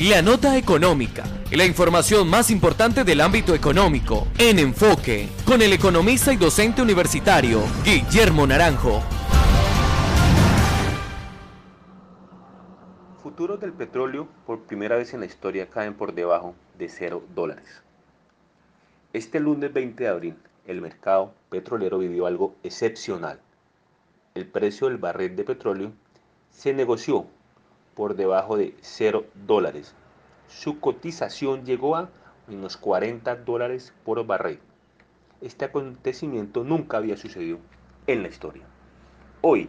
La nota económica, la información más importante del ámbito económico, en enfoque, con el economista y docente universitario Guillermo Naranjo. Futuros del petróleo por primera vez en la historia caen por debajo de 0 dólares. Este lunes 20 de abril, el mercado petrolero vivió algo excepcional. El precio del barril de petróleo se negoció por debajo de 0 dólares. Su cotización llegó a unos 40 dólares por barril. Este acontecimiento nunca había sucedido en la historia. Hoy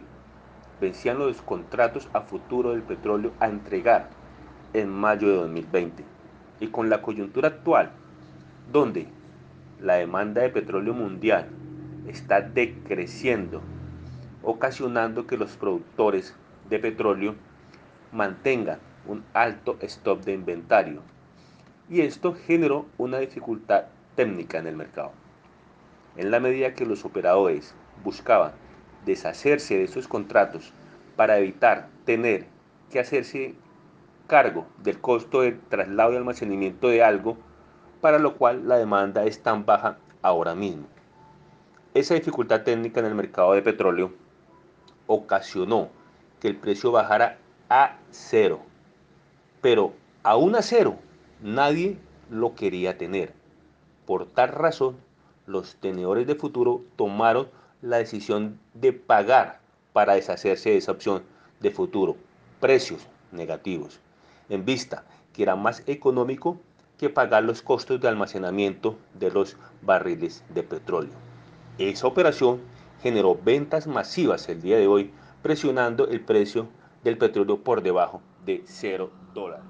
vencían los contratos a futuro del petróleo a entregar en mayo de 2020. Y con la coyuntura actual, donde la demanda de petróleo mundial está decreciendo, ocasionando que los productores de petróleo mantengan un alto stock de inventario. Y esto generó una dificultad técnica en el mercado. En la medida que los operadores buscaban deshacerse de esos contratos para evitar tener que hacerse cargo del costo de traslado y almacenamiento de algo, para lo cual la demanda es tan baja ahora mismo. Esa dificultad técnica en el mercado de petróleo ocasionó que el precio bajara a cero. Pero aún a cero, nadie lo quería tener. Por tal razón, los tenedores de futuro tomaron la decisión de pagar para deshacerse de esa opción de futuro, precios negativos, en vista que era más económico que pagar los costos de almacenamiento de los barriles de petróleo. Esa operación generó ventas masivas el día de hoy, presionando el precio del petróleo por debajo de 0 dólares.